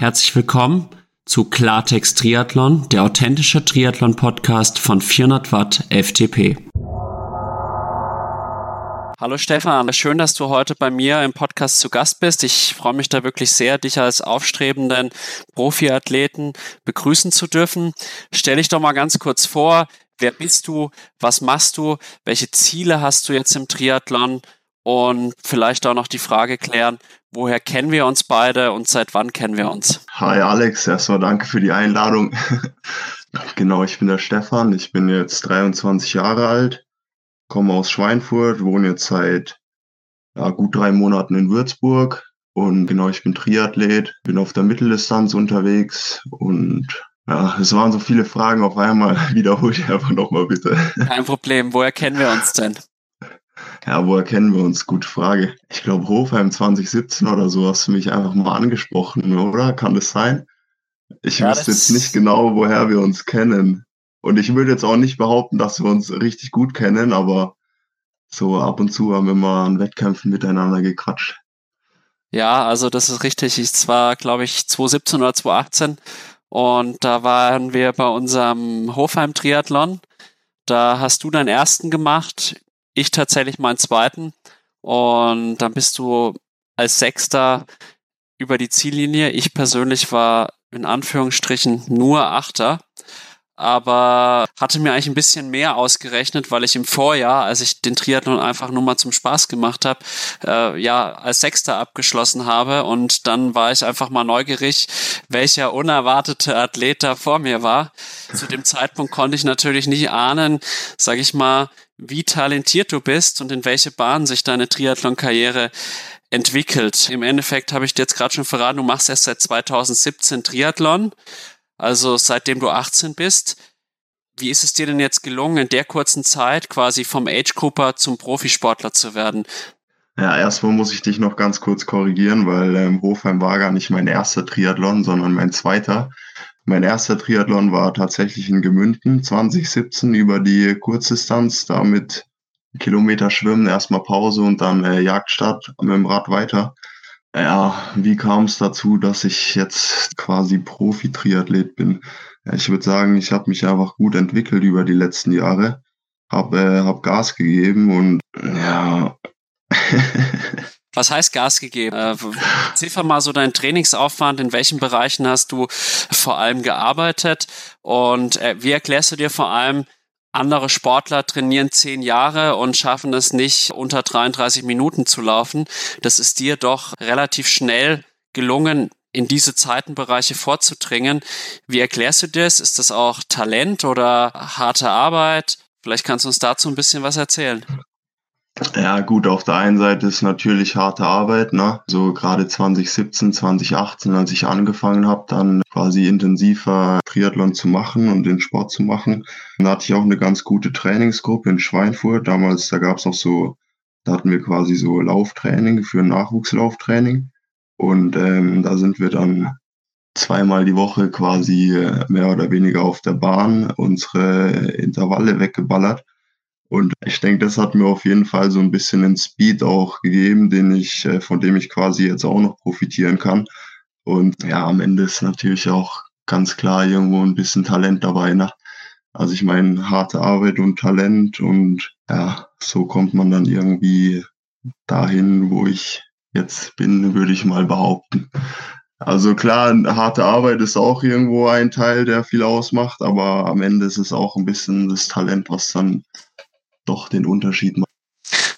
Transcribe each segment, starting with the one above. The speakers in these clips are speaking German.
Herzlich willkommen zu Klartext Triathlon, der authentische Triathlon-Podcast von 400 Watt FTP. Hallo Stefan, schön, dass du heute bei mir im Podcast zu Gast bist. Ich freue mich da wirklich sehr, dich als aufstrebenden Profiathleten begrüßen zu dürfen. Stell dich doch mal ganz kurz vor, wer bist du, was machst du, welche Ziele hast du jetzt im Triathlon und vielleicht auch noch die Frage klären, woher kennen wir uns beide und seit wann kennen wir uns? Hi Alex, erstmal danke für die Einladung. genau, ich bin der Stefan, ich bin jetzt 23 Jahre alt, komme aus Schweinfurt, wohne jetzt seit ja, gut drei Monaten in Würzburg und genau, ich bin Triathlet, bin auf der Mitteldistanz unterwegs und ja, es waren so viele Fragen auf einmal. Wiederhol ich einfach nochmal bitte. Kein Problem. Woher kennen wir uns denn? Ja, woher kennen wir uns? Gute Frage. Ich glaube, Hofheim 2017 oder so hast du mich einfach mal angesprochen, oder? Kann das sein? Ich ja, wüsste jetzt nicht genau, woher wir uns kennen. Und ich würde jetzt auch nicht behaupten, dass wir uns richtig gut kennen, aber so ab und zu haben wir mal an Wettkämpfen miteinander gequatscht. Ja, also das ist richtig. Ich war, glaube ich, 2017 oder 2018 und da waren wir bei unserem Hofheim-Triathlon. Da hast du deinen ersten gemacht ich tatsächlich meinen zweiten. Und dann bist du als Sechster über die Ziellinie. Ich persönlich war in Anführungsstrichen nur Achter aber hatte mir eigentlich ein bisschen mehr ausgerechnet, weil ich im Vorjahr, als ich den Triathlon einfach nur mal zum Spaß gemacht habe, äh, ja, als Sechster abgeschlossen habe und dann war ich einfach mal neugierig, welcher unerwartete Athlet da vor mir war. Zu dem Zeitpunkt konnte ich natürlich nicht ahnen, sag ich mal, wie talentiert du bist und in welche Bahn sich deine Triathlon-Karriere entwickelt. Im Endeffekt habe ich dir jetzt gerade schon verraten, du machst erst seit 2017 Triathlon, also seitdem du 18 bist. Wie ist es dir denn jetzt gelungen, in der kurzen Zeit quasi vom Age-Cooper zum Profisportler zu werden? Ja, erstmal muss ich dich noch ganz kurz korrigieren, weil ähm, Hofheim war gar nicht mein erster Triathlon, sondern mein zweiter. Mein erster Triathlon war tatsächlich in Gemünden 2017 über die Kurzdistanz, da mit Kilometer Schwimmen, erstmal Pause und dann äh, Jagdstart mit dem Rad weiter. Ja, wie kam es dazu, dass ich jetzt quasi Profi-Triathlet bin? Ja, ich würde sagen, ich habe mich einfach gut entwickelt über die letzten Jahre, habe äh, hab Gas gegeben und ja, Was heißt Gas gegeben? Äh, ziffer mal so deinen Trainingsaufwand. In welchen Bereichen hast du vor allem gearbeitet? Und äh, wie erklärst du dir vor allem, andere Sportler trainieren zehn Jahre und schaffen es nicht, unter 33 Minuten zu laufen. Das ist dir doch relativ schnell gelungen, in diese Zeitenbereiche vorzudringen. Wie erklärst du das? Ist das auch Talent oder harte Arbeit? Vielleicht kannst du uns dazu ein bisschen was erzählen. Ja, gut, auf der einen Seite ist natürlich harte Arbeit, ne? So gerade 2017, 2018, als ich angefangen habe, dann quasi intensiver Triathlon zu machen und den Sport zu machen. Da hatte ich auch eine ganz gute Trainingsgruppe in Schweinfurt. Damals, da gab es auch so, da hatten wir quasi so Lauftraining für Nachwuchslauftraining. Und ähm, da sind wir dann zweimal die Woche quasi äh, mehr oder weniger auf der Bahn unsere Intervalle weggeballert. Und ich denke, das hat mir auf jeden Fall so ein bisschen den Speed auch gegeben, den ich, äh, von dem ich quasi jetzt auch noch profitieren kann. Und ja, am Ende ist natürlich auch ganz klar irgendwo ein bisschen Talent dabei. Ne? Also ich meine, harte Arbeit und Talent und ja, so kommt man dann irgendwie dahin, wo ich jetzt bin, würde ich mal behaupten. Also klar, harte Arbeit ist auch irgendwo ein Teil, der viel ausmacht, aber am Ende ist es auch ein bisschen das Talent, was dann doch den Unterschied macht.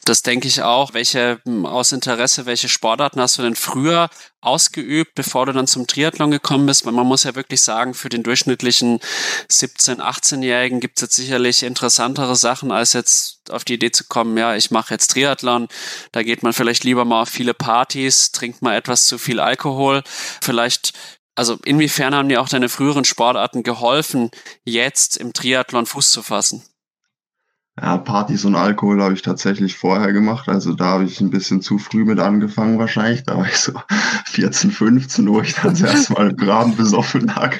Das denke ich auch. Welche hm, aus Interesse, welche Sportarten hast du denn früher ausgeübt, bevor du dann zum Triathlon gekommen bist? Weil man muss ja wirklich sagen, für den durchschnittlichen 17-, 18-Jährigen gibt es jetzt sicherlich interessantere Sachen, als jetzt auf die Idee zu kommen, ja, ich mache jetzt Triathlon. Da geht man vielleicht lieber mal auf viele Partys, trinkt mal etwas zu viel Alkohol. Vielleicht also inwiefern haben dir auch deine früheren Sportarten geholfen, jetzt im Triathlon Fuß zu fassen? Ja, Partys und Alkohol habe ich tatsächlich vorher gemacht. Also da habe ich ein bisschen zu früh mit angefangen wahrscheinlich. Da war ich so 14, 15, wo ich dann zuerst mal im Graben besoffen lag.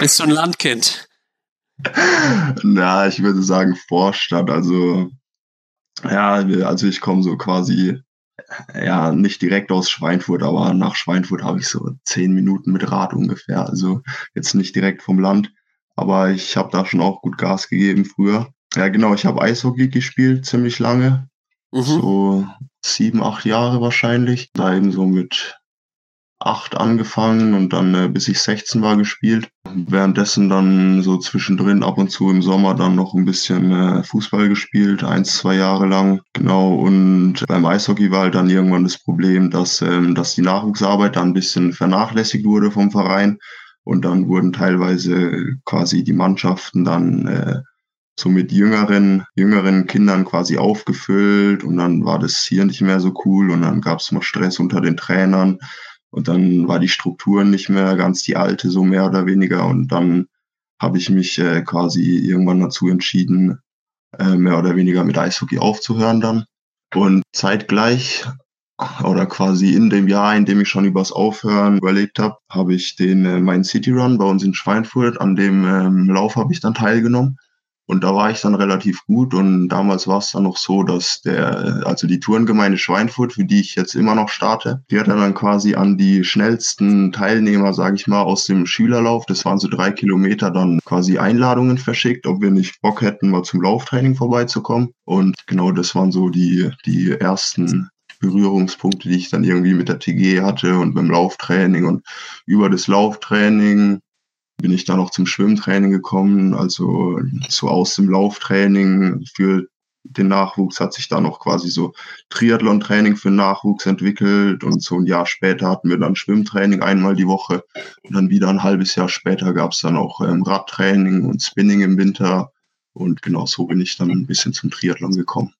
Bist du ein Landkind? Na, ich würde sagen Vorstadt. Also ja, also ich komme so quasi ja, nicht direkt aus Schweinfurt, aber nach Schweinfurt habe ich so zehn Minuten mit Rad ungefähr. Also jetzt nicht direkt vom Land, aber ich habe da schon auch gut Gas gegeben früher. Ja, genau, ich habe Eishockey gespielt, ziemlich lange. Mhm. So sieben, acht Jahre wahrscheinlich. Da eben so mit acht angefangen und dann äh, bis ich 16 war gespielt. Währenddessen dann so zwischendrin ab und zu im Sommer dann noch ein bisschen äh, Fußball gespielt, eins, zwei Jahre lang. Genau. Und beim Eishockey war halt dann irgendwann das Problem, dass, ähm, dass die Nachwuchsarbeit dann ein bisschen vernachlässigt wurde vom Verein. Und dann wurden teilweise quasi die Mannschaften dann äh, so mit jüngeren, jüngeren Kindern quasi aufgefüllt und dann war das hier nicht mehr so cool und dann gab es mal Stress unter den Trainern und dann war die Struktur nicht mehr ganz die alte, so mehr oder weniger und dann habe ich mich äh, quasi irgendwann dazu entschieden, äh, mehr oder weniger mit Eishockey aufzuhören dann. Und zeitgleich oder quasi in dem Jahr, in dem ich schon übers Aufhören überlegt habe, habe ich den äh, Main City Run bei uns in Schweinfurt, an dem ähm, Lauf habe ich dann teilgenommen. Und da war ich dann relativ gut und damals war es dann noch so, dass der, also die Tourengemeinde Schweinfurt, für die ich jetzt immer noch starte, die hat dann quasi an die schnellsten Teilnehmer, sage ich mal, aus dem Schülerlauf, das waren so drei Kilometer, dann quasi Einladungen verschickt, ob wir nicht Bock hätten, mal zum Lauftraining vorbeizukommen. Und genau das waren so die, die ersten Berührungspunkte, die ich dann irgendwie mit der TG hatte und beim Lauftraining und über das Lauftraining bin ich dann auch zum Schwimmtraining gekommen, also so aus dem Lauftraining für den Nachwuchs hat sich da noch quasi so Triathlon-Training für Nachwuchs entwickelt. Und so ein Jahr später hatten wir dann Schwimmtraining einmal die Woche. Und dann wieder ein halbes Jahr später gab es dann auch ähm, Radtraining und Spinning im Winter. Und genau so bin ich dann ein bisschen zum Triathlon gekommen.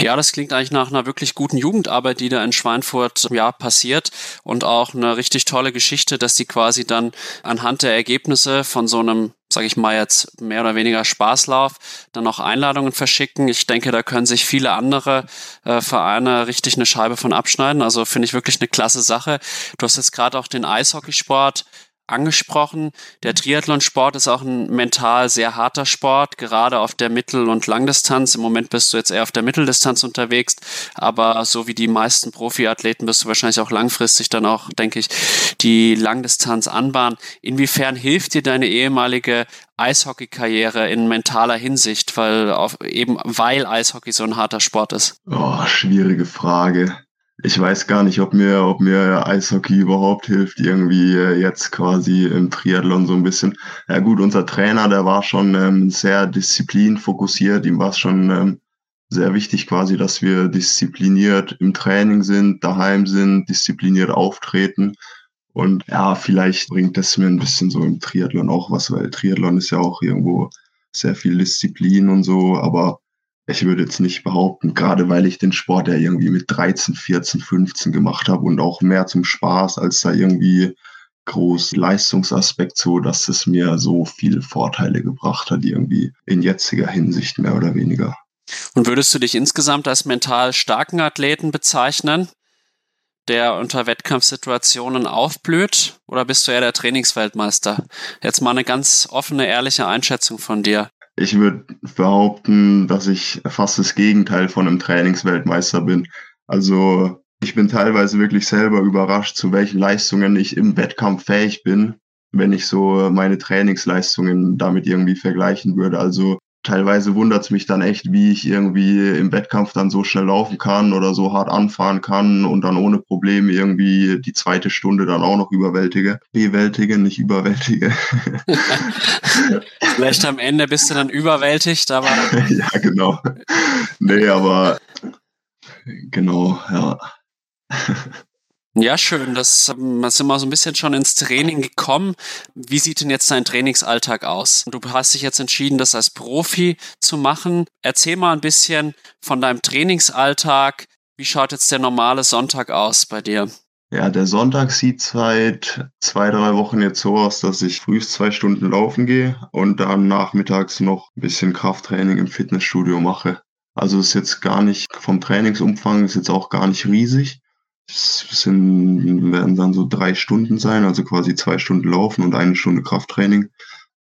Ja, das klingt eigentlich nach einer wirklich guten Jugendarbeit, die da in Schweinfurt ja passiert und auch eine richtig tolle Geschichte, dass die quasi dann anhand der Ergebnisse von so einem sage ich mal jetzt mehr oder weniger Spaßlauf, dann auch Einladungen verschicken. Ich denke, da können sich viele andere äh, Vereine richtig eine Scheibe von abschneiden. Also finde ich wirklich eine klasse Sache. Du hast jetzt gerade auch den Eishockeysport angesprochen. Der Triathlonsport ist auch ein mental sehr harter Sport, gerade auf der Mittel- und Langdistanz. Im Moment bist du jetzt eher auf der Mitteldistanz unterwegs, aber so wie die meisten Profiathleten bist du wahrscheinlich auch langfristig dann auch, denke ich, die Langdistanz anbahnen. Inwiefern hilft dir deine ehemalige Eishockey-Karriere in mentaler Hinsicht, weil auf, eben weil Eishockey so ein harter Sport ist? Oh, schwierige Frage ich weiß gar nicht, ob mir, ob mir Eishockey überhaupt hilft, irgendwie äh, jetzt quasi im Triathlon so ein bisschen. Ja gut, unser Trainer, der war schon ähm, sehr disziplinfokussiert. Ihm war es schon ähm, sehr wichtig quasi, dass wir diszipliniert im Training sind, daheim sind, diszipliniert auftreten. Und ja, vielleicht bringt das mir ein bisschen so im Triathlon auch was, weil Triathlon ist ja auch irgendwo sehr viel Disziplin und so, aber ich würde jetzt nicht behaupten, gerade weil ich den Sport ja irgendwie mit 13, 14, 15 gemacht habe und auch mehr zum Spaß als da irgendwie groß Leistungsaspekt so, dass es mir so viele Vorteile gebracht hat, irgendwie in jetziger Hinsicht mehr oder weniger. Und würdest du dich insgesamt als mental starken Athleten bezeichnen, der unter Wettkampfsituationen aufblüht? Oder bist du eher der Trainingsweltmeister? Jetzt mal eine ganz offene, ehrliche Einschätzung von dir. Ich würde behaupten, dass ich fast das Gegenteil von einem Trainingsweltmeister bin. Also ich bin teilweise wirklich selber überrascht, zu welchen Leistungen ich im Wettkampf fähig bin, wenn ich so meine Trainingsleistungen damit irgendwie vergleichen würde. Also teilweise wundert es mich dann echt, wie ich irgendwie im Wettkampf dann so schnell laufen kann oder so hart anfahren kann und dann ohne Probleme irgendwie die zweite Stunde dann auch noch überwältige. Bewältige, nicht überwältige. Vielleicht am Ende bist du dann überwältigt, aber. ja, genau. Nee, aber genau, ja. Ja, schön. Das, ähm, sind wir so ein bisschen schon ins Training gekommen. Wie sieht denn jetzt dein Trainingsalltag aus? Du hast dich jetzt entschieden, das als Profi zu machen. Erzähl mal ein bisschen von deinem Trainingsalltag. Wie schaut jetzt der normale Sonntag aus bei dir? Ja, der Sonntag sieht seit zwei, drei Wochen jetzt so aus, dass ich frühst zwei Stunden laufen gehe und dann nachmittags noch ein bisschen Krafttraining im Fitnessstudio mache. Also ist jetzt gar nicht vom Trainingsumfang, ist jetzt auch gar nicht riesig. Es sind, werden dann so drei Stunden sein, also quasi zwei Stunden Laufen und eine Stunde Krafttraining.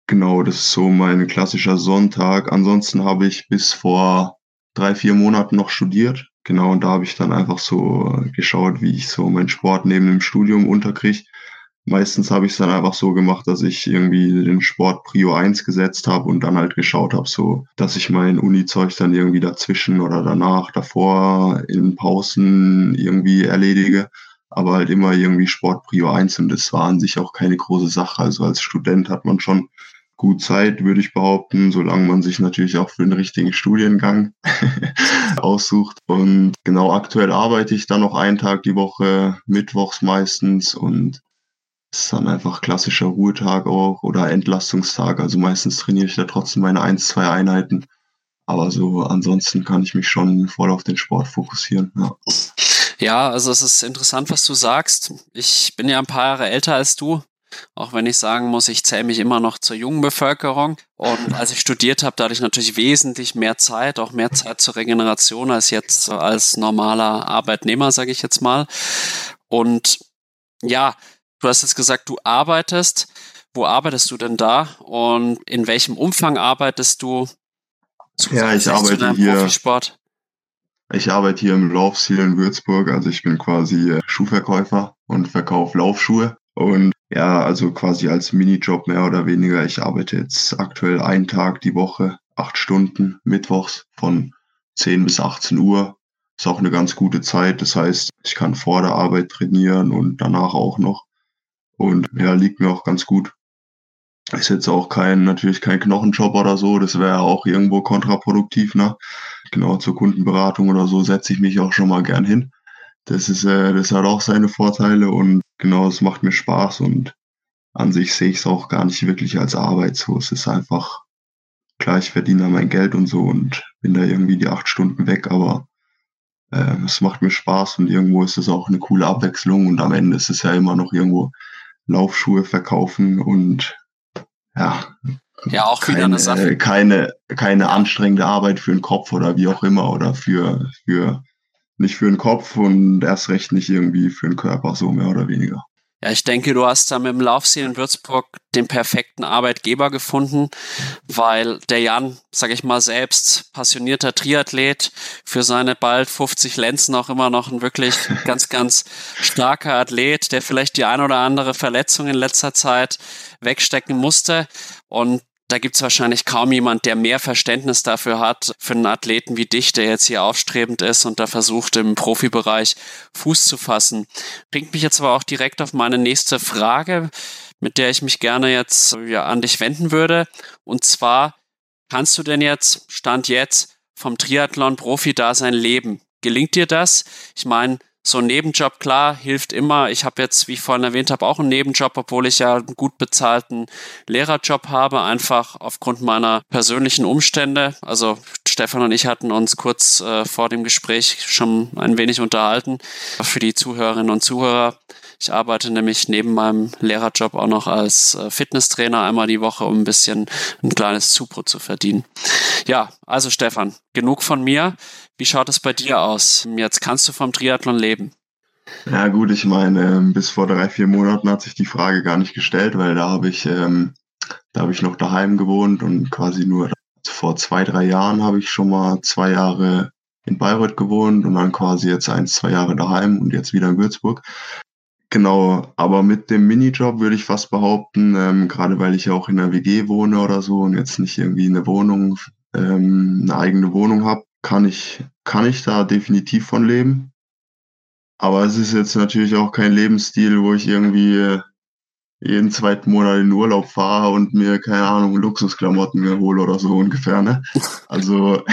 Genau, das ist so mein klassischer Sonntag. Ansonsten habe ich bis vor drei, vier Monaten noch studiert. Genau, und da habe ich dann einfach so geschaut, wie ich so meinen Sport neben dem Studium unterkriege meistens habe ich es dann einfach so gemacht, dass ich irgendwie den Sport Prio 1 gesetzt habe und dann halt geschaut habe, so dass ich mein Uni-Zeug dann irgendwie dazwischen oder danach, davor in Pausen irgendwie erledige. Aber halt immer irgendwie Sport Prio 1 und das war an sich auch keine große Sache. Also als Student hat man schon gut Zeit, würde ich behaupten, solange man sich natürlich auch für den richtigen Studiengang aussucht. Und genau aktuell arbeite ich dann noch einen Tag die Woche, mittwochs meistens und ist dann einfach klassischer Ruhetag auch oder Entlastungstag. Also meistens trainiere ich da trotzdem meine ein, zwei Einheiten. Aber so ansonsten kann ich mich schon voll auf den Sport fokussieren. Ja. ja, also es ist interessant, was du sagst. Ich bin ja ein paar Jahre älter als du. Auch wenn ich sagen muss, ich zähle mich immer noch zur jungen Bevölkerung. Und als ich studiert habe, da hatte ich natürlich wesentlich mehr Zeit, auch mehr Zeit zur Regeneration als jetzt als normaler Arbeitnehmer, sage ich jetzt mal. Und ja, Du hast jetzt gesagt, du arbeitest. Wo arbeitest du denn da und in welchem Umfang arbeitest du? Ja, ich arbeite hier. Profisport? Ich arbeite hier im Laufstil in Würzburg. Also ich bin quasi äh, Schuhverkäufer und verkaufe Laufschuhe. Und ja, also quasi als Minijob mehr oder weniger. Ich arbeite jetzt aktuell einen Tag die Woche, acht Stunden, mittwochs von 10 bis 18 Uhr. Ist auch eine ganz gute Zeit. Das heißt, ich kann vor der Arbeit trainieren und danach auch noch. Und ja, liegt mir auch ganz gut. Ist jetzt auch kein, natürlich kein Knochenjob oder so, das wäre auch irgendwo kontraproduktiv, ne? Genau, zur Kundenberatung oder so setze ich mich auch schon mal gern hin. Das ist, äh, das hat auch seine Vorteile und genau, es macht mir Spaß und an sich sehe ich es auch gar nicht wirklich als Arbeit so. Es ist einfach, klar, ich verdiene mein Geld und so und bin da irgendwie die acht Stunden weg, aber äh, es macht mir Spaß und irgendwo ist es auch eine coole Abwechslung und am Ende ist es ja immer noch irgendwo Laufschuhe verkaufen und ja, ja auch keine, wieder eine Sache. Keine, keine anstrengende Arbeit für den Kopf oder wie auch immer oder für, für nicht für den Kopf und erst recht nicht irgendwie für den Körper, so mehr oder weniger. Ja, ich denke, du hast da mit dem Laufstil in Würzburg den perfekten Arbeitgeber gefunden, weil der Jan, sag ich mal, selbst passionierter Triathlet, für seine bald 50 Lenzen auch immer noch ein wirklich ganz, ganz starker Athlet, der vielleicht die ein oder andere Verletzung in letzter Zeit wegstecken musste. Und da gibt es wahrscheinlich kaum jemand, der mehr Verständnis dafür hat, für einen Athleten wie dich, der jetzt hier aufstrebend ist und da versucht, im Profibereich Fuß zu fassen. Bringt mich jetzt aber auch direkt auf meine nächste Frage, mit der ich mich gerne jetzt ja, an dich wenden würde. Und zwar, kannst du denn jetzt, Stand jetzt, vom Triathlon-Profi-Dasein leben? Gelingt dir das? Ich meine, so ein Nebenjob, klar, hilft immer. Ich habe jetzt, wie ich vorhin erwähnt habe, auch einen Nebenjob, obwohl ich ja einen gut bezahlten Lehrerjob habe, einfach aufgrund meiner persönlichen Umstände. Also Stefan und ich hatten uns kurz äh, vor dem Gespräch schon ein wenig unterhalten. Für die Zuhörerinnen und Zuhörer. Ich arbeite nämlich neben meinem Lehrerjob auch noch als äh, Fitnesstrainer einmal die Woche, um ein bisschen ein kleines Zubrot zu verdienen. Ja, also Stefan, genug von mir. Wie schaut es bei dir aus? Jetzt kannst du vom Triathlon leben. Ja gut, ich meine, ähm, bis vor drei, vier Monaten hat sich die Frage gar nicht gestellt, weil da habe ich, ähm, da habe ich noch daheim gewohnt und quasi nur vor zwei, drei Jahren habe ich schon mal zwei Jahre in Bayreuth gewohnt und dann quasi jetzt ein, zwei Jahre daheim und jetzt wieder in Würzburg. Genau, aber mit dem Minijob würde ich fast behaupten, ähm, gerade weil ich ja auch in einer WG wohne oder so und jetzt nicht irgendwie eine Wohnung, ähm, eine eigene Wohnung habe, kann ich, kann ich da definitiv von leben. Aber es ist jetzt natürlich auch kein Lebensstil, wo ich irgendwie äh, jeden zweiten Monat in Urlaub fahre und mir, keine Ahnung, Luxusklamotten mir hole oder so ungefähr, ne? Also,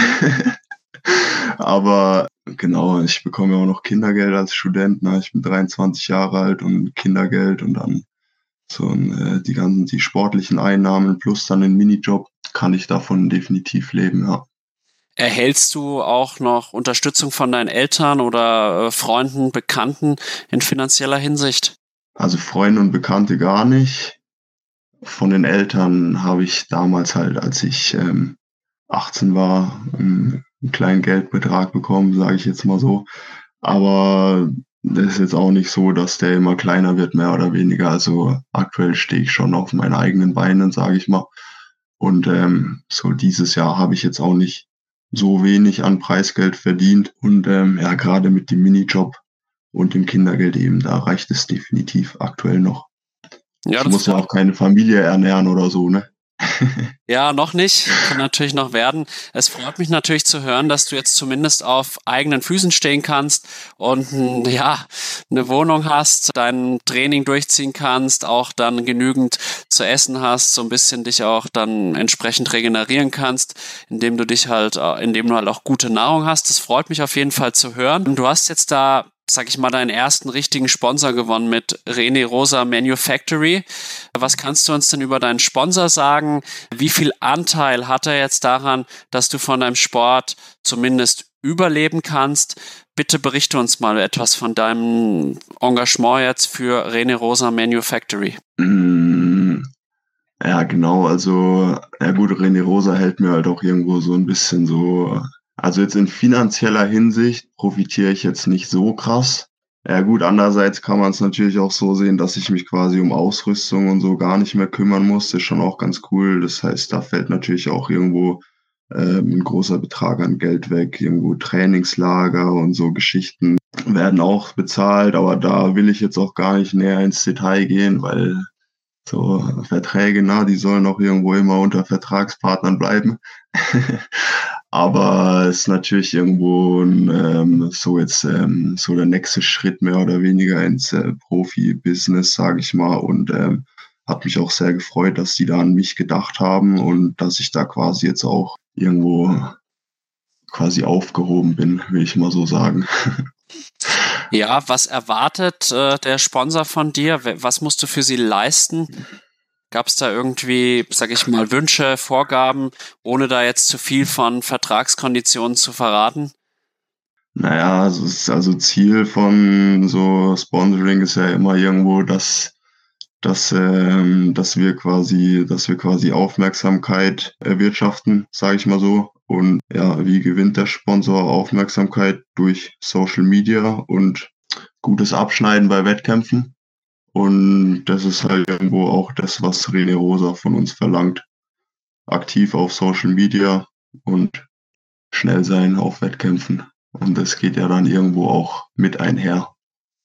aber genau, ich bekomme ja auch noch Kindergeld als Student, ne? Ich bin 23 Jahre alt und Kindergeld und dann so äh, die ganzen, die sportlichen Einnahmen plus dann den Minijob kann ich davon definitiv leben, ja. Erhältst du auch noch Unterstützung von deinen Eltern oder äh, Freunden, Bekannten in finanzieller Hinsicht? Also Freunde und Bekannte gar nicht. Von den Eltern habe ich damals halt, als ich ähm, 18 war, einen, einen kleinen Geldbetrag bekommen, sage ich jetzt mal so. Aber das ist jetzt auch nicht so, dass der immer kleiner wird, mehr oder weniger. Also aktuell stehe ich schon auf meinen eigenen Beinen, sage ich mal. Und ähm, so dieses Jahr habe ich jetzt auch nicht so wenig an Preisgeld verdient. Und ähm, ja, gerade mit dem Minijob und dem Kindergeld eben, da reicht es definitiv aktuell noch. Ja, ich muss ja auch keine Familie ernähren oder so, ne? Ja, noch nicht. Kann natürlich noch werden. Es freut mich natürlich zu hören, dass du jetzt zumindest auf eigenen Füßen stehen kannst und ja, eine Wohnung hast, dein Training durchziehen kannst, auch dann genügend zu essen hast, so ein bisschen dich auch dann entsprechend regenerieren kannst, indem du dich halt, indem du halt auch gute Nahrung hast. Das freut mich auf jeden Fall zu hören. Du hast jetzt da sag ich mal, deinen ersten richtigen Sponsor gewonnen mit René Rosa Manufactory. Was kannst du uns denn über deinen Sponsor sagen? Wie viel Anteil hat er jetzt daran, dass du von deinem Sport zumindest überleben kannst? Bitte berichte uns mal etwas von deinem Engagement jetzt für René Rosa Manufactory. Mm, ja, genau. Also, ja gut, René Rosa hält mir halt auch irgendwo so ein bisschen so also jetzt in finanzieller Hinsicht profitiere ich jetzt nicht so krass. Ja gut, andererseits kann man es natürlich auch so sehen, dass ich mich quasi um Ausrüstung und so gar nicht mehr kümmern muss. Das ist schon auch ganz cool. Das heißt, da fällt natürlich auch irgendwo ähm, ein großer Betrag an Geld weg. Irgendwo Trainingslager und so Geschichten werden auch bezahlt, aber da will ich jetzt auch gar nicht näher ins Detail gehen, weil so Verträge, na, die sollen auch irgendwo immer unter Vertragspartnern bleiben. Aber es ist natürlich irgendwo ähm, so jetzt ähm, so der nächste Schritt mehr oder weniger ins äh, Profi-Business, sage ich mal. Und ähm, hat mich auch sehr gefreut, dass die da an mich gedacht haben und dass ich da quasi jetzt auch irgendwo quasi aufgehoben bin, will ich mal so sagen. Ja, was erwartet äh, der Sponsor von dir? Was musst du für sie leisten? Gab es da irgendwie, sag ich mal, Wünsche, Vorgaben, ohne da jetzt zu viel von Vertragskonditionen zu verraten? Naja, also, also Ziel von so Sponsoring ist ja immer irgendwo, dass, dass, ähm, dass wir quasi, dass wir quasi Aufmerksamkeit erwirtschaften, sage ich mal so. Und ja, wie gewinnt der Sponsor Aufmerksamkeit durch Social Media und gutes Abschneiden bei Wettkämpfen? Und das ist halt irgendwo auch das, was René Rosa von uns verlangt. Aktiv auf Social Media und schnell sein auf Wettkämpfen. Und das geht ja dann irgendwo auch mit einher,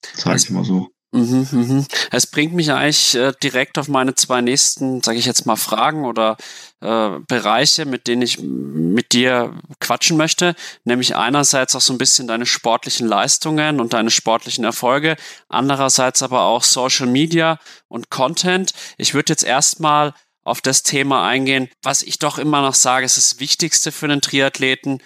sag ich mal so. Mhm, mhm. Es bringt mich eigentlich äh, direkt auf meine zwei nächsten, sage ich jetzt mal, Fragen oder äh, Bereiche, mit denen ich mit dir quatschen möchte. Nämlich einerseits auch so ein bisschen deine sportlichen Leistungen und deine sportlichen Erfolge, andererseits aber auch Social Media und Content. Ich würde jetzt erstmal auf das Thema eingehen, was ich doch immer noch sage, ist das Wichtigste für einen Triathleten,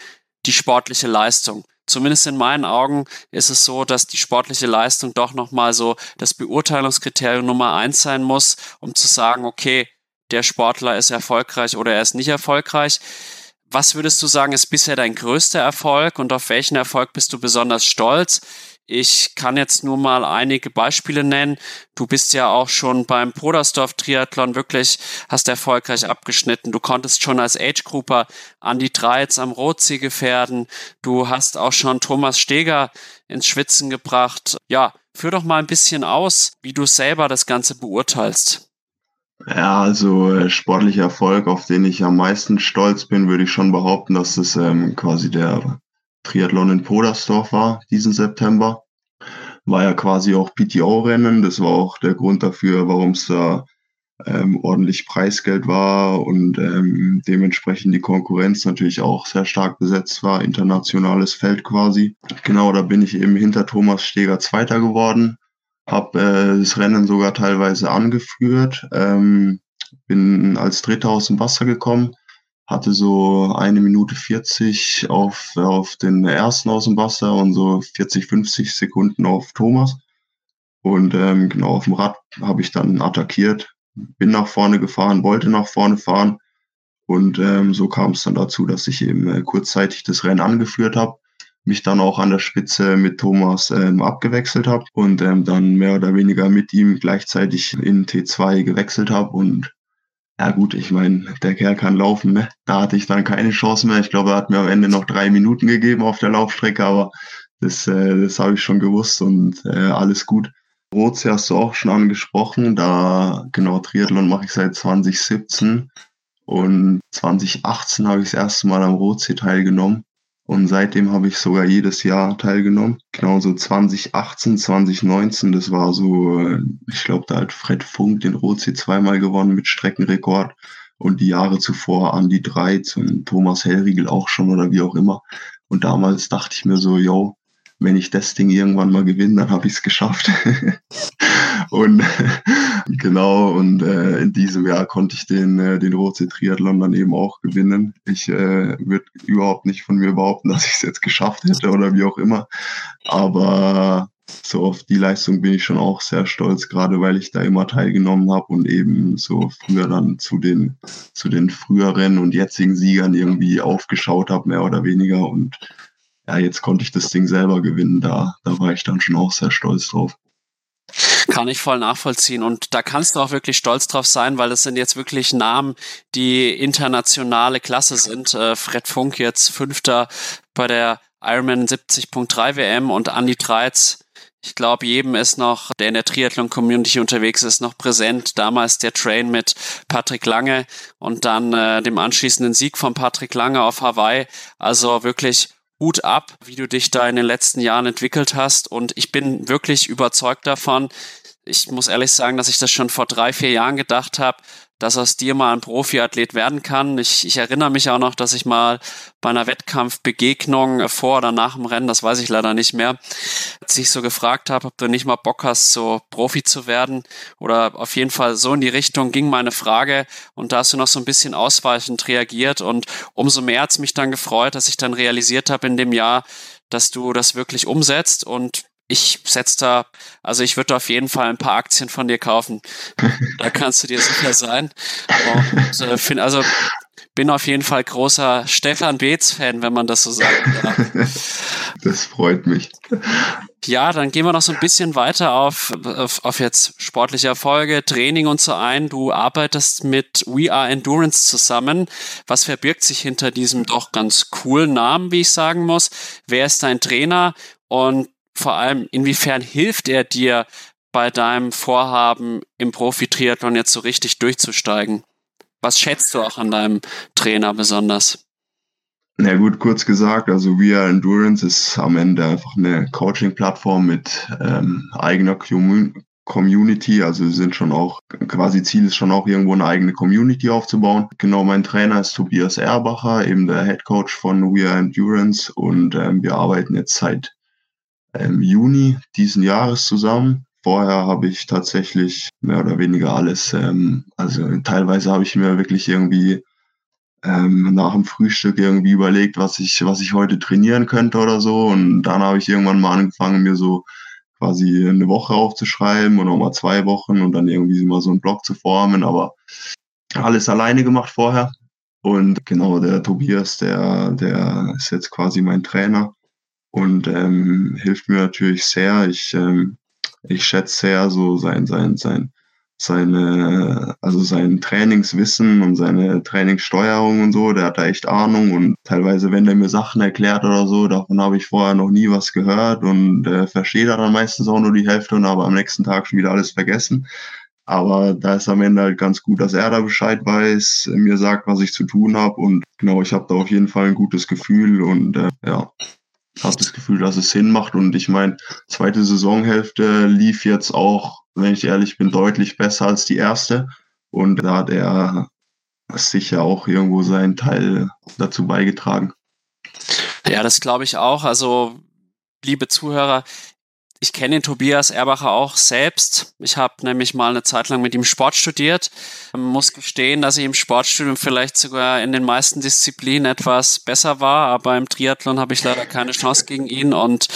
die sportliche Leistung zumindest in meinen Augen ist es so, dass die sportliche Leistung doch nochmal so das Beurteilungskriterium Nummer eins sein muss, um zu sagen, okay, der Sportler ist erfolgreich oder er ist nicht erfolgreich. Was würdest du sagen, ist bisher dein größter Erfolg und auf welchen Erfolg bist du besonders stolz? Ich kann jetzt nur mal einige Beispiele nennen. Du bist ja auch schon beim Podersdorf Triathlon wirklich, hast erfolgreich abgeschnitten. Du konntest schon als Age Grouper an die Dreiz am Rotsee gefährden. Du hast auch schon Thomas Steger ins Schwitzen gebracht. Ja, führ doch mal ein bisschen aus, wie du selber das Ganze beurteilst. Ja, also äh, sportlicher Erfolg, auf den ich am meisten stolz bin, würde ich schon behaupten, dass es ähm, quasi der Triathlon in Podersdorf war diesen September. war ja quasi auch PTO-Rennen. Das war auch der Grund dafür, warum es da ähm, ordentlich Preisgeld war und ähm, dementsprechend die Konkurrenz natürlich auch sehr stark besetzt war, internationales Feld quasi. Genau, da bin ich eben hinter Thomas Steger Zweiter geworden, habe äh, das Rennen sogar teilweise angeführt, ähm, bin als Dritter aus dem Wasser gekommen, hatte so eine Minute 40 auf, auf den ersten aus dem Wasser und so 40, 50 Sekunden auf Thomas. Und ähm, genau auf dem Rad habe ich dann attackiert, bin nach vorne gefahren, wollte nach vorne fahren. Und ähm, so kam es dann dazu, dass ich eben äh, kurzzeitig das Rennen angeführt habe, mich dann auch an der Spitze mit Thomas ähm, abgewechselt habe und ähm, dann mehr oder weniger mit ihm gleichzeitig in T2 gewechselt habe. Und ja gut, ich meine, der Kerl kann laufen, ne? Da hatte ich dann keine Chance mehr. Ich glaube, er hat mir am Ende noch drei Minuten gegeben auf der Laufstrecke, aber das, äh, das habe ich schon gewusst und äh, alles gut. Rotsee hast du auch schon angesprochen. Da, genau, Triathlon mache ich seit 2017 und 2018 habe ich das erste Mal am Rotsee teilgenommen. Und seitdem habe ich sogar jedes Jahr teilgenommen. Genauso 2018, 2019, das war so, äh, ich glaube, da hat Fred Funk den Rotsee zweimal gewonnen mit Streckenrekord. Und die Jahre zuvor Andi Dreiz und Thomas Hellriegel auch schon oder wie auch immer. Und damals dachte ich mir so, yo, wenn ich das Ding irgendwann mal gewinne, dann habe ich es geschafft. und genau, und äh, in diesem Jahr konnte ich den, äh, den Rotsee Triathlon dann eben auch gewinnen. Ich äh, würde überhaupt nicht von mir behaupten, dass ich es jetzt geschafft hätte oder wie auch immer. Aber so auf die Leistung bin ich schon auch sehr stolz, gerade weil ich da immer teilgenommen habe und eben so früher dann zu den, zu den früheren und jetzigen Siegern irgendwie aufgeschaut habe, mehr oder weniger. Und ja, jetzt konnte ich das Ding selber gewinnen. Da, da war ich dann schon auch sehr stolz drauf. Kann ich voll nachvollziehen. Und da kannst du auch wirklich stolz drauf sein, weil es sind jetzt wirklich Namen, die internationale Klasse sind. Äh, Fred Funk jetzt Fünfter bei der Ironman 70.3 WM und Andy Treitz. Ich glaube, jedem ist noch, der in der Triathlon-Community unterwegs ist, noch präsent. Damals der Train mit Patrick Lange und dann äh, dem anschließenden Sieg von Patrick Lange auf Hawaii. Also wirklich Hut ab, wie du dich da in den letzten Jahren entwickelt hast. Und ich bin wirklich überzeugt davon. Ich muss ehrlich sagen, dass ich das schon vor drei, vier Jahren gedacht habe, dass aus dir mal ein Profiathlet werden kann. Ich, ich erinnere mich auch noch, dass ich mal bei einer Wettkampfbegegnung vor oder nach dem Rennen, das weiß ich leider nicht mehr, als ich so gefragt habe, ob du nicht mal Bock hast, so Profi zu werden. Oder auf jeden Fall so in die Richtung ging meine Frage. Und da hast du noch so ein bisschen ausweichend reagiert. Und umso mehr hat es mich dann gefreut, dass ich dann realisiert habe in dem Jahr, dass du das wirklich umsetzt. Und ich setze da, also ich würde auf jeden Fall ein paar Aktien von dir kaufen. da kannst du dir sicher sein. Und äh, find, also bin auf jeden Fall großer Stefan Beetz-Fan, wenn man das so sagen darf. Das freut mich. Ja, dann gehen wir noch so ein bisschen weiter auf, auf, auf jetzt sportliche Erfolge, Training und so ein. Du arbeitest mit We Are Endurance zusammen. Was verbirgt sich hinter diesem doch ganz coolen Namen, wie ich sagen muss? Wer ist dein Trainer? Und vor allem, inwiefern hilft er dir bei deinem Vorhaben im Profi-Triathlon jetzt so richtig durchzusteigen? Was schätzt du auch an deinem Trainer besonders? Na gut, kurz gesagt, also We Are Endurance ist am Ende einfach eine Coaching-Plattform mit ähm, eigener Community. Also wir sind schon auch, quasi Ziel ist schon auch irgendwo eine eigene Community aufzubauen. Genau, mein Trainer ist Tobias Erbacher, eben der Head Coach von We Are Endurance und ähm, wir arbeiten jetzt seit im Juni diesen Jahres zusammen. Vorher habe ich tatsächlich mehr oder weniger alles, ähm, also teilweise habe ich mir wirklich irgendwie ähm, nach dem Frühstück irgendwie überlegt, was ich, was ich heute trainieren könnte oder so. Und dann habe ich irgendwann mal angefangen, mir so quasi eine Woche aufzuschreiben auch mal zwei Wochen und dann irgendwie mal so einen Blog zu formen, aber alles alleine gemacht vorher. Und genau, der Tobias, der, der ist jetzt quasi mein Trainer und ähm, hilft mir natürlich sehr. Ich, ähm, ich schätze sehr so sein, sein, sein, seine, also sein Trainingswissen und seine Trainingssteuerung und so, der hat da echt Ahnung. Und teilweise, wenn der mir Sachen erklärt oder so, davon habe ich vorher noch nie was gehört. Und äh, versteht er dann meistens auch nur die Hälfte und aber am nächsten Tag schon wieder alles vergessen. Aber da ist am Ende halt ganz gut, dass er da Bescheid weiß, mir sagt, was ich zu tun habe. Und genau, ich habe da auf jeden Fall ein gutes Gefühl. Und äh, ja, habe das Gefühl, dass es Sinn macht und ich meine, zweite Saisonhälfte lief jetzt auch, wenn ich ehrlich bin, deutlich besser als die erste und da hat er sicher auch irgendwo seinen Teil dazu beigetragen. Ja, das glaube ich auch. Also, liebe Zuhörer, ich kenne den Tobias Erbacher auch selbst. Ich habe nämlich mal eine Zeit lang mit ihm Sport studiert. Man muss gestehen, dass ich im Sportstudium vielleicht sogar in den meisten Disziplinen etwas besser war, aber im Triathlon habe ich leider keine Chance gegen ihn und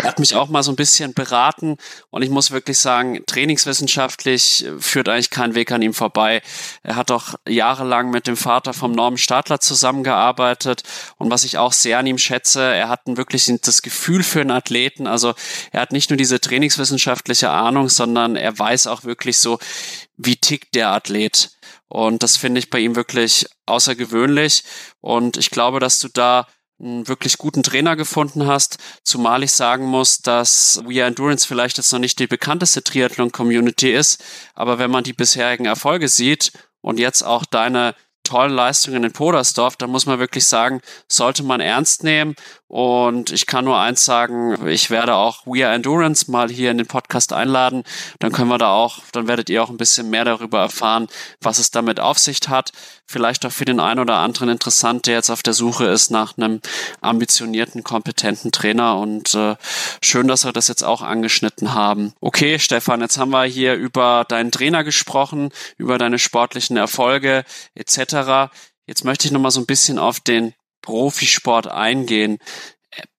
er hat mich auch mal so ein bisschen beraten und ich muss wirklich sagen, trainingswissenschaftlich führt eigentlich kein Weg an ihm vorbei. Er hat auch jahrelang mit dem Vater vom Norman Stadler zusammengearbeitet und was ich auch sehr an ihm schätze, er hat wirklich das Gefühl für einen Athleten. Also er hat nicht nur diese trainingswissenschaftliche Ahnung, sondern er weiß auch wirklich so, wie tickt der Athlet. Und das finde ich bei ihm wirklich außergewöhnlich. Und ich glaube, dass du da einen wirklich guten Trainer gefunden hast, zumal ich sagen muss, dass We Are Endurance vielleicht jetzt noch nicht die bekannteste Triathlon-Community ist, aber wenn man die bisherigen Erfolge sieht und jetzt auch deine tollen Leistungen in Podersdorf, da muss man wirklich sagen, sollte man ernst nehmen. Und ich kann nur eins sagen, ich werde auch We Are Endurance mal hier in den Podcast einladen. Dann können wir da auch, dann werdet ihr auch ein bisschen mehr darüber erfahren, was es damit auf sich hat. Vielleicht auch für den einen oder anderen interessant, der jetzt auf der Suche ist nach einem ambitionierten, kompetenten Trainer. Und äh, schön, dass wir das jetzt auch angeschnitten haben. Okay, Stefan, jetzt haben wir hier über deinen Trainer gesprochen, über deine sportlichen Erfolge etc. Jetzt möchte ich nochmal so ein bisschen auf den Profisport eingehen.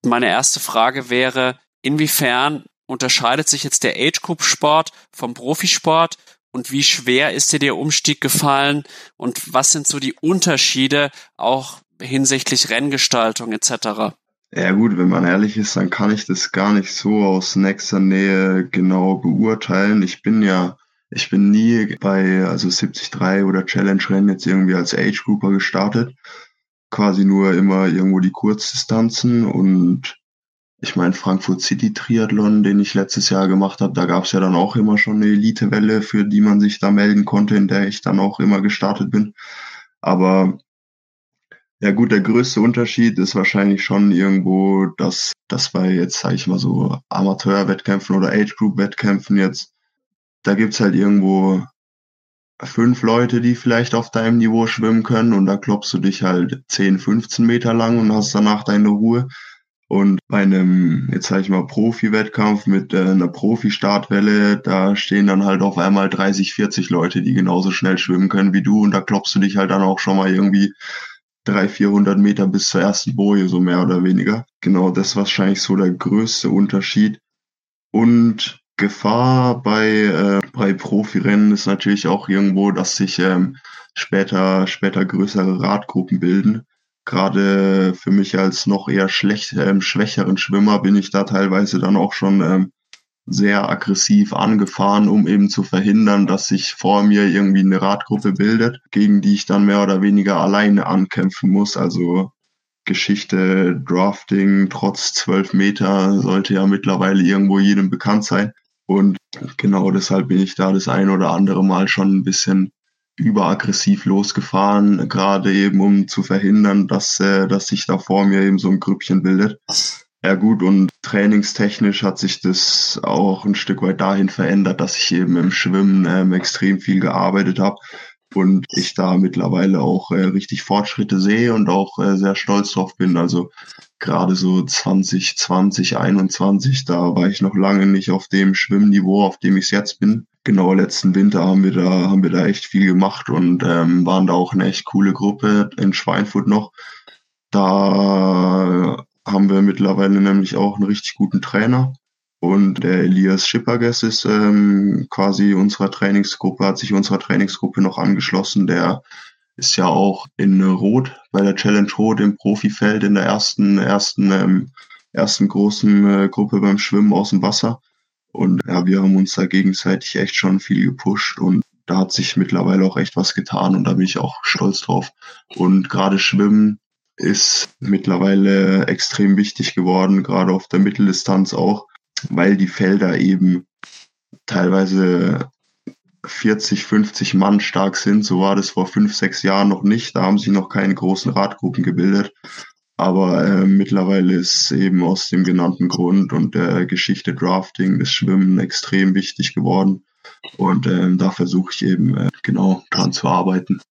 Meine erste Frage wäre, inwiefern unterscheidet sich jetzt der Age Group Sport vom Profisport und wie schwer ist dir der Umstieg gefallen und was sind so die Unterschiede auch hinsichtlich Renngestaltung etc.? Ja gut, wenn man ehrlich ist, dann kann ich das gar nicht so aus nächster Nähe genau beurteilen. Ich bin ja, ich bin nie bei also 73 oder Challenge Rennen jetzt irgendwie als Age Grouper gestartet, quasi nur immer irgendwo die Kurzdistanzen und ich meine Frankfurt City Triathlon, den ich letztes Jahr gemacht habe, da gab es ja dann auch immer schon eine Elitewelle, für die man sich da melden konnte, in der ich dann auch immer gestartet bin. Aber ja gut, der größte Unterschied ist wahrscheinlich schon irgendwo, dass das bei jetzt, sage ich mal so, Amateurwettkämpfen oder Age Group Wettkämpfen jetzt, da gibt's halt irgendwo fünf Leute, die vielleicht auf deinem Niveau schwimmen können und da klopfst du dich halt 10, 15 Meter lang und hast danach deine Ruhe. Und bei einem, jetzt sage ich mal, Profi-Wettkampf mit äh, einer Profi-Startwelle, da stehen dann halt auf einmal 30, 40 Leute, die genauso schnell schwimmen können wie du und da klopfst du dich halt dann auch schon mal irgendwie 300, 400 Meter bis zur ersten Boje, so mehr oder weniger. Genau, das ist wahrscheinlich so der größte Unterschied. Und Gefahr bei, äh, bei Profirennen ist natürlich auch irgendwo, dass sich ähm, später, später größere Radgruppen bilden. Gerade für mich als noch eher schlecht, ähm, schwächeren Schwimmer bin ich da teilweise dann auch schon ähm, sehr aggressiv angefahren, um eben zu verhindern, dass sich vor mir irgendwie eine Radgruppe bildet, gegen die ich dann mehr oder weniger alleine ankämpfen muss. Also Geschichte Drafting trotz zwölf Meter sollte ja mittlerweile irgendwo jedem bekannt sein. Und genau deshalb bin ich da das ein oder andere Mal schon ein bisschen überaggressiv losgefahren, gerade eben um zu verhindern, dass, äh, dass sich da vor mir eben so ein Grüppchen bildet. Ja gut, und trainingstechnisch hat sich das auch ein Stück weit dahin verändert, dass ich eben im Schwimmen ähm, extrem viel gearbeitet habe und ich da mittlerweile auch äh, richtig Fortschritte sehe und auch äh, sehr stolz drauf bin. Also gerade so 2020, 21, da war ich noch lange nicht auf dem Schwimmniveau, auf dem ich jetzt bin. Genau, letzten Winter haben wir da, haben wir da echt viel gemacht und ähm, waren da auch eine echt coole Gruppe in Schweinfurt noch. Da haben wir mittlerweile nämlich auch einen richtig guten Trainer. Und der Elias Schipperges ist ähm, quasi unserer Trainingsgruppe, hat sich unserer Trainingsgruppe noch angeschlossen. Der ist ja auch in Rot bei der Challenge Rot im Profifeld in der ersten, ersten, ähm, ersten großen äh, Gruppe beim Schwimmen aus dem Wasser. Und ja, wir haben uns da gegenseitig echt schon viel gepusht und da hat sich mittlerweile auch echt was getan und da bin ich auch stolz drauf. Und gerade Schwimmen ist mittlerweile extrem wichtig geworden, gerade auf der Mitteldistanz auch, weil die Felder eben teilweise 40, 50 Mann stark sind. So war das vor fünf, sechs Jahren noch nicht. Da haben sich noch keine großen Radgruppen gebildet. Aber äh, mittlerweile ist eben aus dem genannten Grund und der Geschichte Drafting das Schwimmen extrem wichtig geworden. Und äh, da versuche ich eben äh, genau dran zu arbeiten.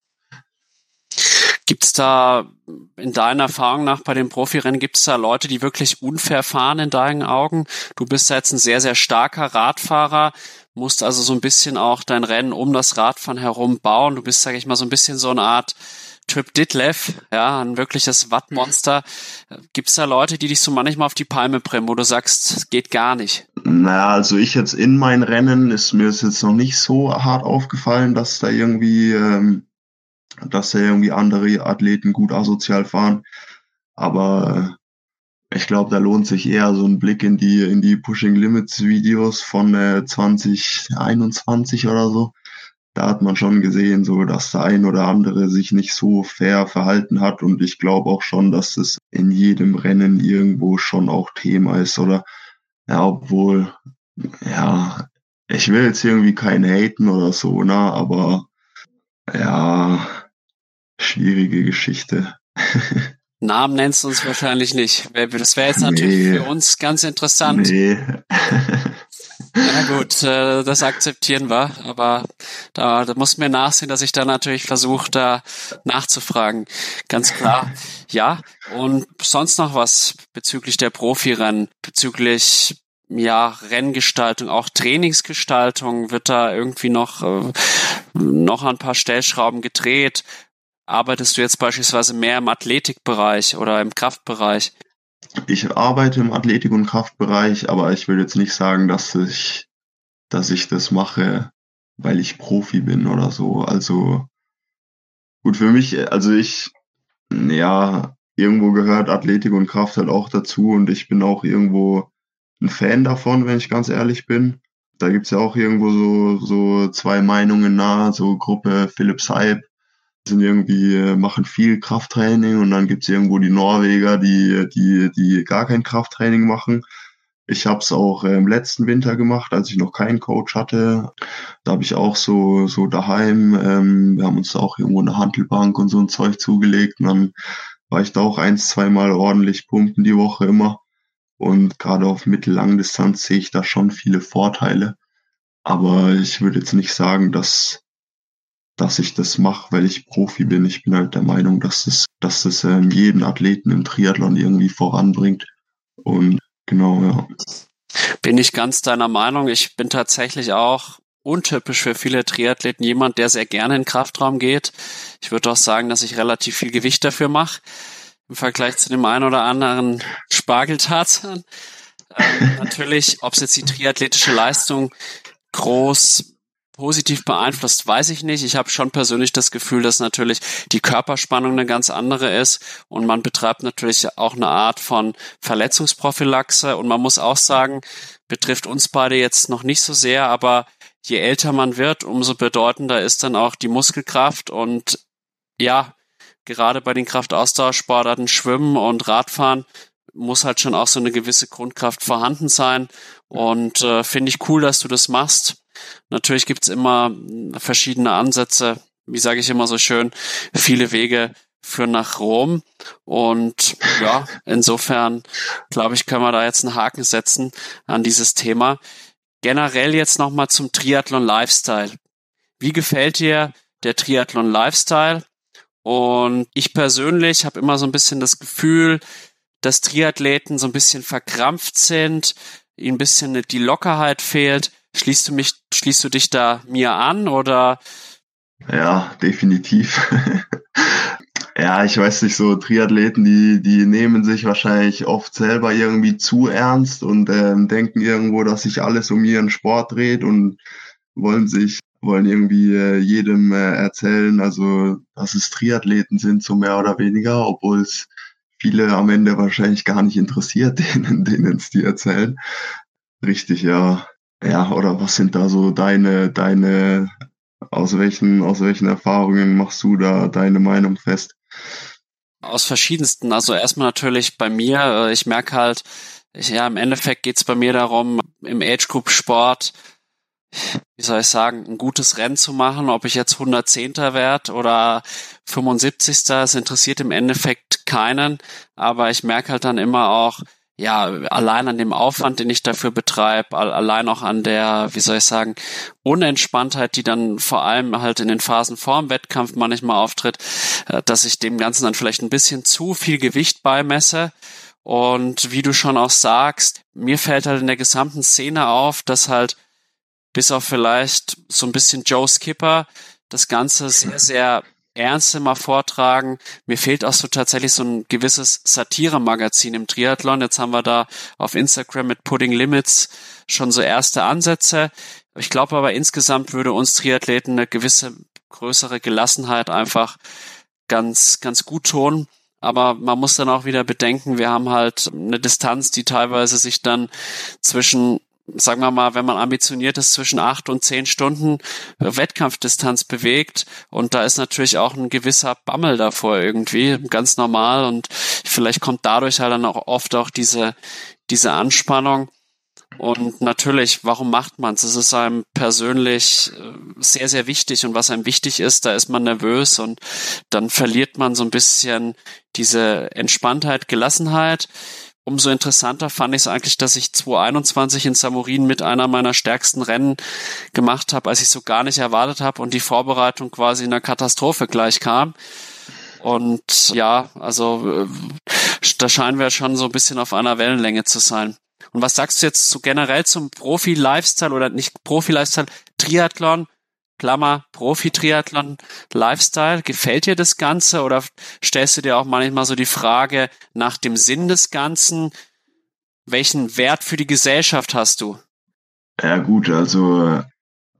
Gibt es da in deiner Erfahrung nach bei den Profirennen, gibt es da Leute, die wirklich unfair fahren in deinen Augen? Du bist jetzt ein sehr, sehr starker Radfahrer, musst also so ein bisschen auch dein Rennen um das Radfahren herum bauen. Du bist, sage ich mal, so ein bisschen so eine Art Trip Ditlev, ja, ein wirkliches Wattmonster. Gibt es da Leute, die dich so manchmal auf die Palme bringen, wo du sagst, geht gar nicht? Naja, also ich jetzt in meinen Rennen ist mir ist jetzt noch nicht so hart aufgefallen, dass da irgendwie, ähm, dass da irgendwie andere Athleten gut asozial fahren. Aber äh, ich glaube, da lohnt sich eher so ein Blick in die in die Pushing Limits Videos von äh, 2021 oder so. Da hat man schon gesehen, so dass der ein oder andere sich nicht so fair verhalten hat. Und ich glaube auch schon, dass es in jedem Rennen irgendwo schon auch Thema ist oder? Ja, obwohl ja, ich will jetzt irgendwie keinen haten oder so, ne, aber ja, schwierige Geschichte. Namen nennst du uns wahrscheinlich nicht. Das wäre jetzt natürlich nee. für uns ganz interessant. Nee. Ja gut, äh, das akzeptieren wir, aber da, da muss mir nachsehen, dass ich da natürlich versuche, da nachzufragen. Ganz klar. Ja, und sonst noch was bezüglich der Profirennen, bezüglich ja, Renngestaltung, auch Trainingsgestaltung, wird da irgendwie noch, äh, noch ein paar Stellschrauben gedreht? Arbeitest du jetzt beispielsweise mehr im Athletikbereich oder im Kraftbereich? ich arbeite im Athletik- und Kraftbereich, aber ich will jetzt nicht sagen, dass ich, dass ich das mache, weil ich Profi bin oder so. Also gut für mich, also ich, ja, irgendwo gehört Athletik und Kraft halt auch dazu und ich bin auch irgendwo ein Fan davon, wenn ich ganz ehrlich bin. Da gibt's ja auch irgendwo so, so zwei Meinungen nahe, so Gruppe Philips Hype sind irgendwie, äh, machen viel Krafttraining und dann gibt's irgendwo die Norweger, die, die, die gar kein Krafttraining machen. Ich habe es auch äh, im letzten Winter gemacht, als ich noch keinen Coach hatte. Da habe ich auch so, so daheim, ähm, wir haben uns auch irgendwo eine Handelbank und so ein Zeug zugelegt und dann war ich da auch eins, zweimal ordentlich pumpen die Woche immer. Und gerade auf Mittel-Langdistanz sehe ich da schon viele Vorteile. Aber ich würde jetzt nicht sagen, dass, dass ich das mache, weil ich Profi bin. Ich bin halt der Meinung, dass es, dass es ähm, jeden Athleten im Triathlon irgendwie voranbringt. Und genau, ja. Bin ich ganz deiner Meinung. Ich bin tatsächlich auch untypisch für viele Triathleten jemand, der sehr gerne in Kraftraum geht. Ich würde auch sagen, dass ich relativ viel Gewicht dafür mache im Vergleich zu dem einen oder anderen Spargeltarzan. Ähm, natürlich, ob es jetzt die triathletische Leistung groß positiv beeinflusst, weiß ich nicht. Ich habe schon persönlich das Gefühl, dass natürlich die Körperspannung eine ganz andere ist und man betreibt natürlich auch eine Art von Verletzungsprophylaxe. Und man muss auch sagen, betrifft uns beide jetzt noch nicht so sehr, aber je älter man wird, umso bedeutender ist dann auch die Muskelkraft. Und ja, gerade bei den Kraftausdauersportarten Schwimmen und Radfahren muss halt schon auch so eine gewisse Grundkraft vorhanden sein. Und äh, finde ich cool, dass du das machst Natürlich gibt's immer verschiedene Ansätze. Wie sage ich immer so schön, viele Wege führen nach Rom. Und ja, insofern glaube ich, können wir da jetzt einen Haken setzen an dieses Thema. Generell jetzt nochmal zum Triathlon Lifestyle. Wie gefällt dir der Triathlon Lifestyle? Und ich persönlich habe immer so ein bisschen das Gefühl, dass Triathleten so ein bisschen verkrampft sind, ihnen ein bisschen die Lockerheit fehlt. Schließt du mich, schließt du dich da mir an oder? Ja, definitiv. ja, ich weiß nicht, so Triathleten, die, die nehmen sich wahrscheinlich oft selber irgendwie zu ernst und ähm, denken irgendwo, dass sich alles um ihren Sport dreht und wollen sich, wollen irgendwie äh, jedem äh, erzählen, also dass es Triathleten sind, so mehr oder weniger, obwohl es viele am Ende wahrscheinlich gar nicht interessiert, denen, denen es die erzählen. Richtig, ja. Ja, oder was sind da so deine, deine, aus welchen, aus welchen Erfahrungen machst du da deine Meinung fest? Aus verschiedensten. Also erstmal natürlich bei mir, äh, ich merke halt, ich, ja, im Endeffekt geht's bei mir darum, im Age Group Sport, wie soll ich sagen, ein gutes Rennen zu machen, ob ich jetzt 110. werde oder 75. Es interessiert im Endeffekt keinen, aber ich merke halt dann immer auch, ja, allein an dem Aufwand, den ich dafür betreibe, allein auch an der, wie soll ich sagen, Unentspanntheit, die dann vor allem halt in den Phasen vorm Wettkampf manchmal auftritt, äh, dass ich dem Ganzen dann vielleicht ein bisschen zu viel Gewicht beimesse. Und wie du schon auch sagst, mir fällt halt in der gesamten Szene auf, dass halt bis auf vielleicht so ein bisschen Joe Skipper das Ganze sehr, sehr ernst immer vortragen. Mir fehlt auch so tatsächlich so ein gewisses Satire-Magazin im Triathlon. Jetzt haben wir da auf Instagram mit Pudding Limits schon so erste Ansätze. Ich glaube aber insgesamt würde uns Triathleten eine gewisse größere Gelassenheit einfach ganz, ganz gut tun. Aber man muss dann auch wieder bedenken, wir haben halt eine Distanz, die teilweise sich dann zwischen sagen wir mal, wenn man ambitioniert ist, zwischen acht und zehn Stunden Wettkampfdistanz bewegt. Und da ist natürlich auch ein gewisser Bammel davor irgendwie, ganz normal. Und vielleicht kommt dadurch halt dann auch oft auch diese, diese Anspannung. Und natürlich, warum macht man es? Es ist einem persönlich äh, sehr, sehr wichtig. Und was einem wichtig ist, da ist man nervös und dann verliert man so ein bisschen diese Entspanntheit, Gelassenheit umso interessanter fand ich es eigentlich, dass ich 2021 in Samurin mit einer meiner stärksten Rennen gemacht habe, als ich so gar nicht erwartet habe und die Vorbereitung quasi in einer Katastrophe gleich kam. Und ja, also äh, da scheinen wir schon so ein bisschen auf einer Wellenlänge zu sein. Und was sagst du jetzt so generell zum Profi-Lifestyle oder nicht Profi-Lifestyle, Triathlon? Klammer, Profi-Triathlon, Lifestyle. Gefällt dir das Ganze oder stellst du dir auch manchmal so die Frage nach dem Sinn des Ganzen? Welchen Wert für die Gesellschaft hast du? Ja gut, also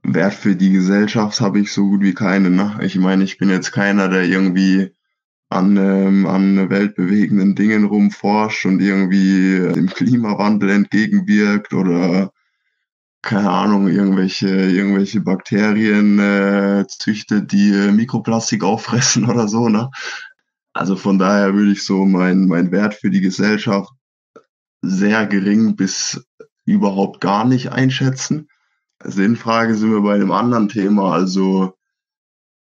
Wert für die Gesellschaft habe ich so gut wie keine. Ne? Ich meine, ich bin jetzt keiner, der irgendwie an, ähm, an weltbewegenden Dingen rumforscht und irgendwie dem Klimawandel entgegenwirkt oder keine Ahnung, irgendwelche, irgendwelche Bakterien äh, züchtet, die äh, Mikroplastik auffressen oder so, ne? Also von daher würde ich so mein, mein Wert für die Gesellschaft sehr gering bis überhaupt gar nicht einschätzen. Sinnfrage sind wir bei einem anderen Thema. Also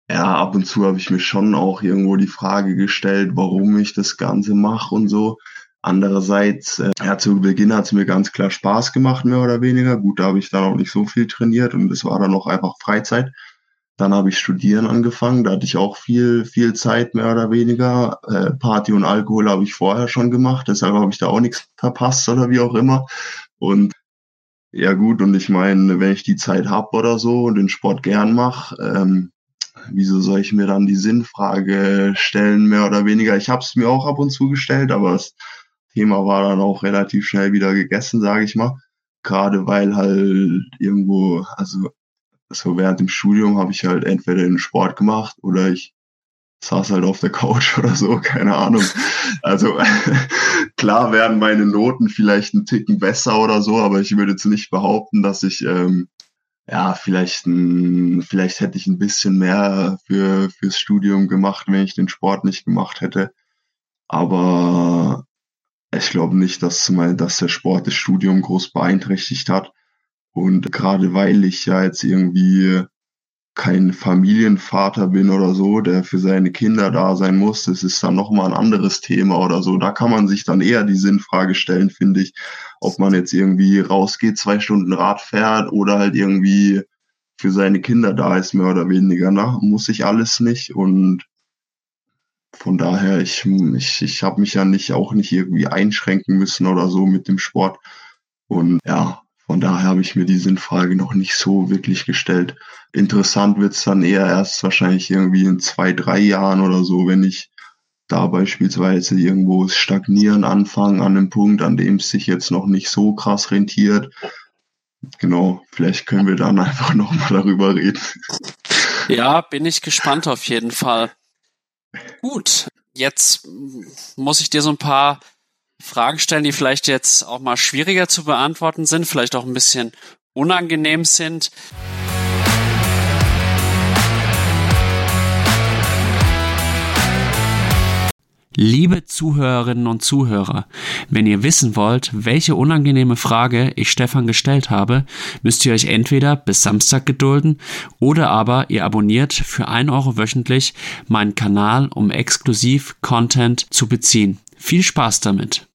ja, ab und zu habe ich mir schon auch irgendwo die Frage gestellt, warum ich das Ganze mache und so. Andererseits, äh, ja, zu Beginn hat es mir ganz klar Spaß gemacht, mehr oder weniger. Gut, da habe ich dann auch nicht so viel trainiert und es war dann auch einfach Freizeit. Dann habe ich studieren angefangen, da hatte ich auch viel, viel Zeit, mehr oder weniger. Äh, Party und Alkohol habe ich vorher schon gemacht, deshalb habe ich da auch nichts verpasst oder wie auch immer. Und ja gut, und ich meine, wenn ich die Zeit habe oder so und den Sport gern mache, ähm, wieso soll ich mir dann die Sinnfrage stellen, mehr oder weniger? Ich habe es mir auch ab und zu gestellt, aber es Thema war dann auch relativ schnell wieder gegessen, sage ich mal. Gerade weil halt irgendwo, also so während dem Studium habe ich halt entweder den Sport gemacht oder ich saß halt auf der Couch oder so, keine Ahnung. Also klar werden meine Noten vielleicht ein Ticken besser oder so, aber ich würde jetzt nicht behaupten, dass ich ähm, ja vielleicht ein, vielleicht hätte ich ein bisschen mehr für fürs Studium gemacht, wenn ich den Sport nicht gemacht hätte. Aber ich glaube nicht, dass, mal, dass der Sport das Studium groß beeinträchtigt hat. Und gerade weil ich ja jetzt irgendwie kein Familienvater bin oder so, der für seine Kinder da sein muss, das ist dann nochmal ein anderes Thema oder so. Da kann man sich dann eher die Sinnfrage stellen, finde ich, ob man jetzt irgendwie rausgeht, zwei Stunden Rad fährt oder halt irgendwie für seine Kinder da ist, mehr oder weniger. Na, ne? muss ich alles nicht. Und von daher, ich, ich, ich habe mich ja nicht auch nicht irgendwie einschränken müssen oder so mit dem Sport. Und ja, von daher habe ich mir die Sinnfrage noch nicht so wirklich gestellt. Interessant wird's dann eher erst wahrscheinlich irgendwie in zwei, drei Jahren oder so, wenn ich da beispielsweise irgendwo stagnieren anfangen an einem Punkt, an dem es sich jetzt noch nicht so krass rentiert. Genau, vielleicht können wir dann einfach nochmal darüber reden. Ja, bin ich gespannt auf jeden Fall. Gut, jetzt muss ich dir so ein paar Fragen stellen, die vielleicht jetzt auch mal schwieriger zu beantworten sind, vielleicht auch ein bisschen unangenehm sind. Liebe Zuhörerinnen und Zuhörer, wenn ihr wissen wollt, welche unangenehme Frage ich Stefan gestellt habe, müsst ihr euch entweder bis Samstag gedulden oder aber ihr abonniert für 1 Euro wöchentlich meinen Kanal, um exklusiv Content zu beziehen. Viel Spaß damit!